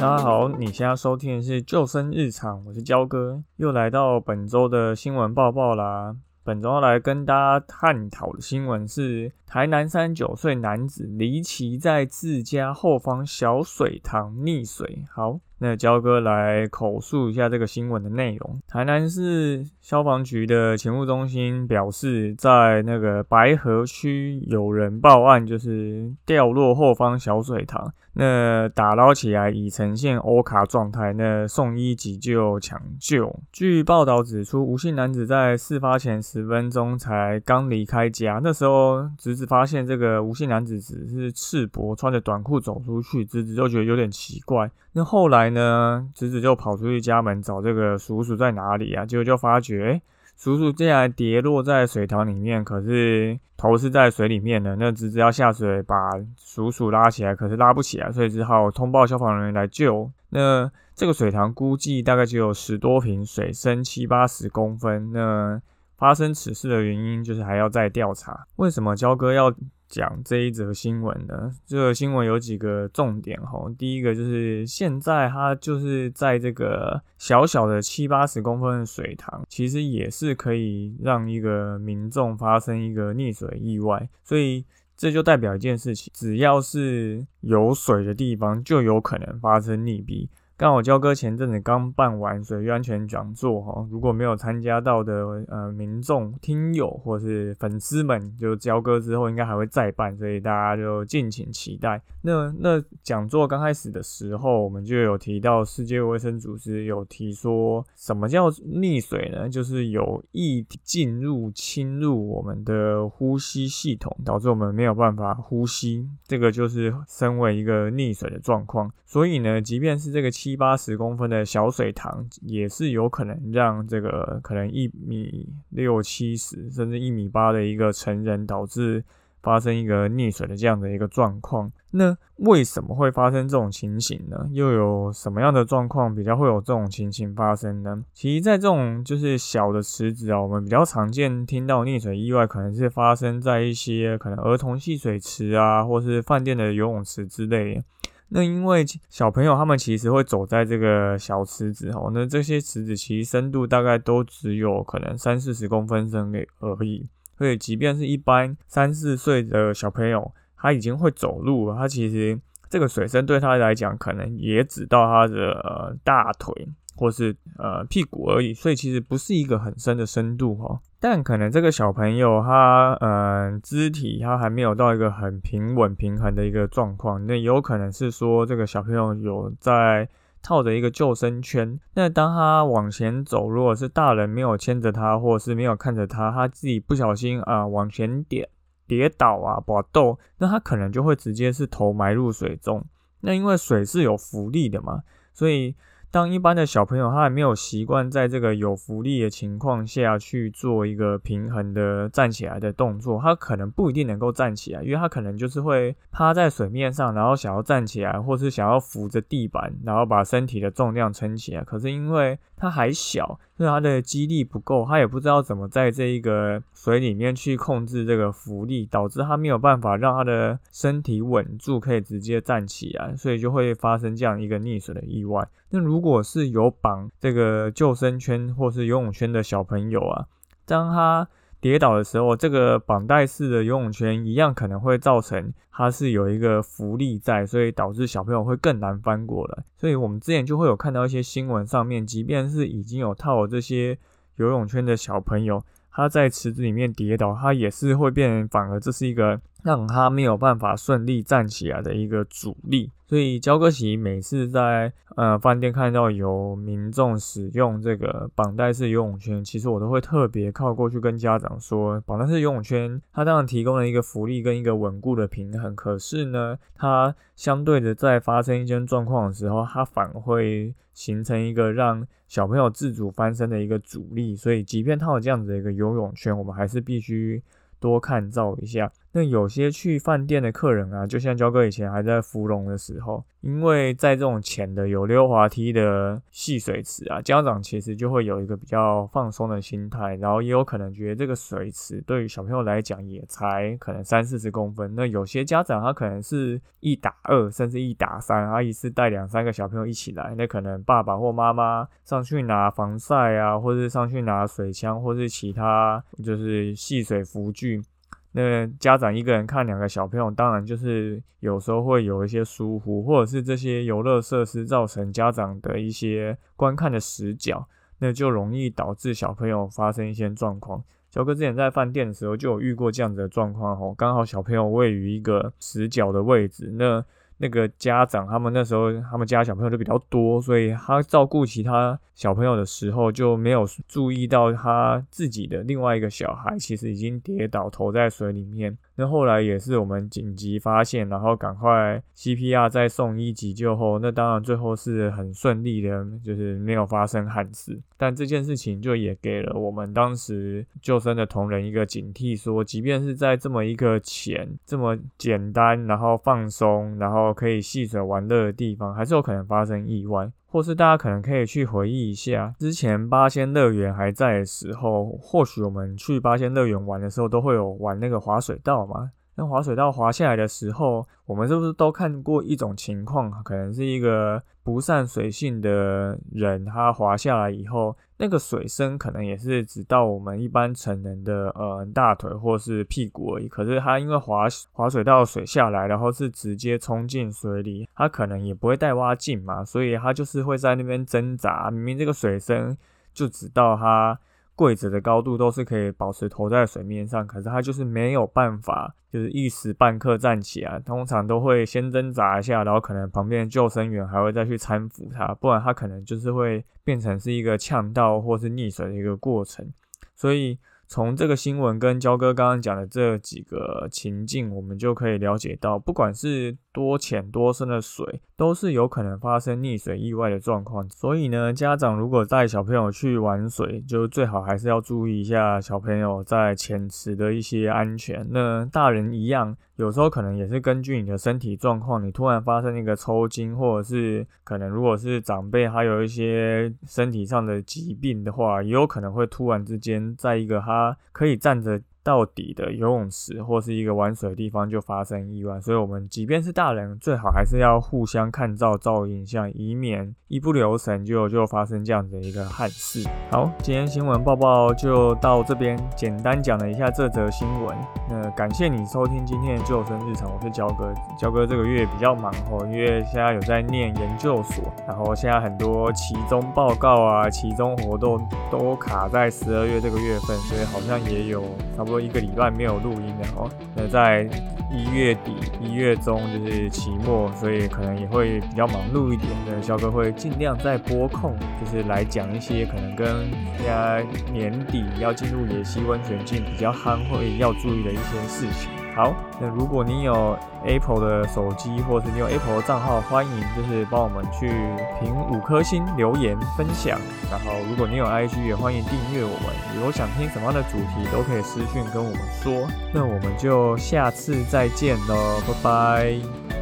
大家好，你现在收听的是救生日常，我是焦哥，又来到本周的新闻报报啦。本周要来跟大家探讨的新闻是：台南三十九岁男子离奇在自家后方小水塘溺水。好。那焦哥来口述一下这个新闻的内容。台南市消防局的勤务中心表示，在那个白河区有人报案，就是掉落后方小水塘，那打捞起来已呈现欧卡状态，那送医急救抢救。据报道指出，吴姓男子在事发前十分钟才刚离开家，那时候侄子发现这个吴姓男子只是赤膊穿着短裤走出去，侄子就觉得有点奇怪。那后来呢？侄子就跑出去家门找这个叔叔在哪里啊？结果就发觉，哎，叔叔竟然跌落在水塘里面，可是头是在水里面的。那侄子要下水把叔叔拉起来，可是拉不起来，所以只好通报消防人员来救。那这个水塘估计大概只有十多平，水深七八十公分。那发生此事的原因，就是还要再调查。为什么焦哥要？讲这一则新闻呢，这个新闻有几个重点吼。第一个就是现在它就是在这个小小的七八十公分的水塘，其实也是可以让一个民众发生一个溺水意外，所以这就代表一件事情，只要是有水的地方，就有可能发生溺毙。刚好交哥前阵子刚办完水域安全讲座哈，如果没有参加到的呃民众、听友或是粉丝们，就交哥之后应该还会再办，所以大家就敬请期待。那那讲座刚开始的时候，我们就有提到世界卫生组织有提说，什么叫溺水呢？就是有意进入侵入我们的呼吸系统，导致我们没有办法呼吸，这个就是身为一个溺水的状况。所以呢，即便是这个七八十公分的小水塘，也是有可能让这个可能一米六七十甚至一米八的一个成人，导致发生一个溺水的这样的一个状况。那为什么会发生这种情形呢？又有什么样的状况比较会有这种情形发生呢？其实，在这种就是小的池子啊，我们比较常见听到溺水意外，可能是发生在一些可能儿童戏水池啊，或是饭店的游泳池之类。那因为小朋友他们其实会走在这个小池子哦，那这些池子其实深度大概都只有可能三四十公分深而已，所以即便是一般三四岁的小朋友，他已经会走路了，他其实这个水深对他来讲可能也只到他的大腿。或是呃屁股而已，所以其实不是一个很深的深度哈。但可能这个小朋友他嗯肢体他还没有到一个很平稳平衡的一个状况，那有可能是说这个小朋友有在套着一个救生圈。那当他往前走，如果是大人没有牵着他，或者是没有看着他，他自己不小心啊往前跌跌倒啊搏斗，那他可能就会直接是头埋入水中。那因为水是有浮力的嘛，所以。当一般的小朋友他还没有习惯在这个有浮力的情况下去做一个平衡的站起来的动作，他可能不一定能够站起来，因为他可能就是会趴在水面上，然后想要站起来，或是想要扶着地板，然后把身体的重量撑起来。可是因为他还小，所以他的肌力不够，他也不知道怎么在这一个水里面去控制这个浮力，导致他没有办法让他的身体稳住，可以直接站起来，所以就会发生这样一个溺水的意外。那如如果是有绑这个救生圈或是游泳圈的小朋友啊，当他跌倒的时候，这个绑带式的游泳圈一样可能会造成它是有一个浮力在，所以导致小朋友会更难翻过来。所以我们之前就会有看到一些新闻上面，即便是已经有套了这些游泳圈的小朋友，他在池子里面跌倒，他也是会变，反而这是一个让他没有办法顺利站起来的一个阻力。所以焦哥奇每次在呃饭店看到有民众使用这个绑带式游泳圈，其实我都会特别靠过去跟家长说，绑带式游泳圈它当然提供了一个浮力跟一个稳固的平衡，可是呢，它相对的在发生一些状况的时候，它反会形成一个让小朋友自主翻身的一个阻力。所以即便它有这样子的一个游泳圈，我们还是必须多看照一下。那有些去饭店的客人啊，就像焦哥以前还在芙蓉的时候，因为在这种浅的有溜滑梯的戏水池啊，家长其实就会有一个比较放松的心态，然后也有可能觉得这个水池对于小朋友来讲也才可能三四十公分。那有些家长他可能是一打二，甚至一打三，他一次带两三个小朋友一起来，那可能爸爸或妈妈上去拿防晒啊，或者上去拿水枪，或是其他就是戏水浮具。那家长一个人看两个小朋友，当然就是有时候会有一些疏忽，或者是这些游乐设施造成家长的一些观看的死角，那就容易导致小朋友发生一些状况。小哥之前在饭店的时候就有遇过这样子的状况哦，刚好小朋友位于一个死角的位置，那。那个家长他们那时候他们家小朋友就比较多，所以他照顾其他小朋友的时候就没有注意到他自己的另外一个小孩其实已经跌倒投在水里面。那后来也是我们紧急发现，然后赶快 CPR 再送医急救后，那当然最后是很顺利的，就是没有发生憾事。但这件事情就也给了我们当时救生的同仁一个警惕，说即便是在这么一个浅、这么简单，然后放松，然后可以戏水玩乐的地方，还是有可能发生意外。或是大家可能可以去回忆一下，之前八仙乐园还在的时候，或许我们去八仙乐园玩的时候，都会有玩那个滑水道嘛。那滑水道滑下来的时候，我们是不是都看过一种情况？可能是一个不善水性的人，他滑下来以后，那个水深可能也是只到我们一般成人的呃大腿或是屁股而已。可是他因为滑滑水道水下来，然后是直接冲进水里，他可能也不会带蛙镜嘛，所以他就是会在那边挣扎。明明这个水深就只到他。柜子的高度都是可以保持头在水面上，可是他就是没有办法，就是一时半刻站起来，通常都会先挣扎一下，然后可能旁边的救生员还会再去搀扶他，不然他可能就是会变成是一个呛到或是溺水的一个过程，所以。从这个新闻跟焦哥刚刚讲的这几个情境，我们就可以了解到，不管是多浅多深的水，都是有可能发生溺水意外的状况。所以呢，家长如果带小朋友去玩水，就最好还是要注意一下小朋友在浅池的一些安全。那大人一样。有时候可能也是根据你的身体状况，你突然发生一个抽筋，或者是可能如果是长辈还有一些身体上的疾病的话，也有可能会突然之间在一个他可以站着。到底的游泳池或是一个玩水的地方就发生意外，所以我们即便是大人，最好还是要互相看照、照影像，以免一不留神就就发生这样的一个憾事。好，今天新闻报报就到这边，简单讲了一下这则新闻。那感谢你收听今天的救生日常，我是焦哥。焦哥这个月比较忙哦，因为现在有在念研究所，然后现在很多期中报告啊、期中活动都卡在十二月这个月份，所以好像也有差不多。一个礼拜没有录音的哦，那在一月底、一月中就是期末，所以可能也会比较忙碌一点。的肖哥会尽量在播控，就是来讲一些可能跟大家年底要进入野溪温泉季比较憨会要注意的一些事情。好，那如果你有 Apple 的手机，或者是你有 Apple 账号，欢迎就是帮我们去评五颗星、留言、分享。然后，如果你有 IG，也欢迎订阅我们。如果想听什么样的主题，都可以私讯跟我们说。那我们就下次再见喽，拜拜。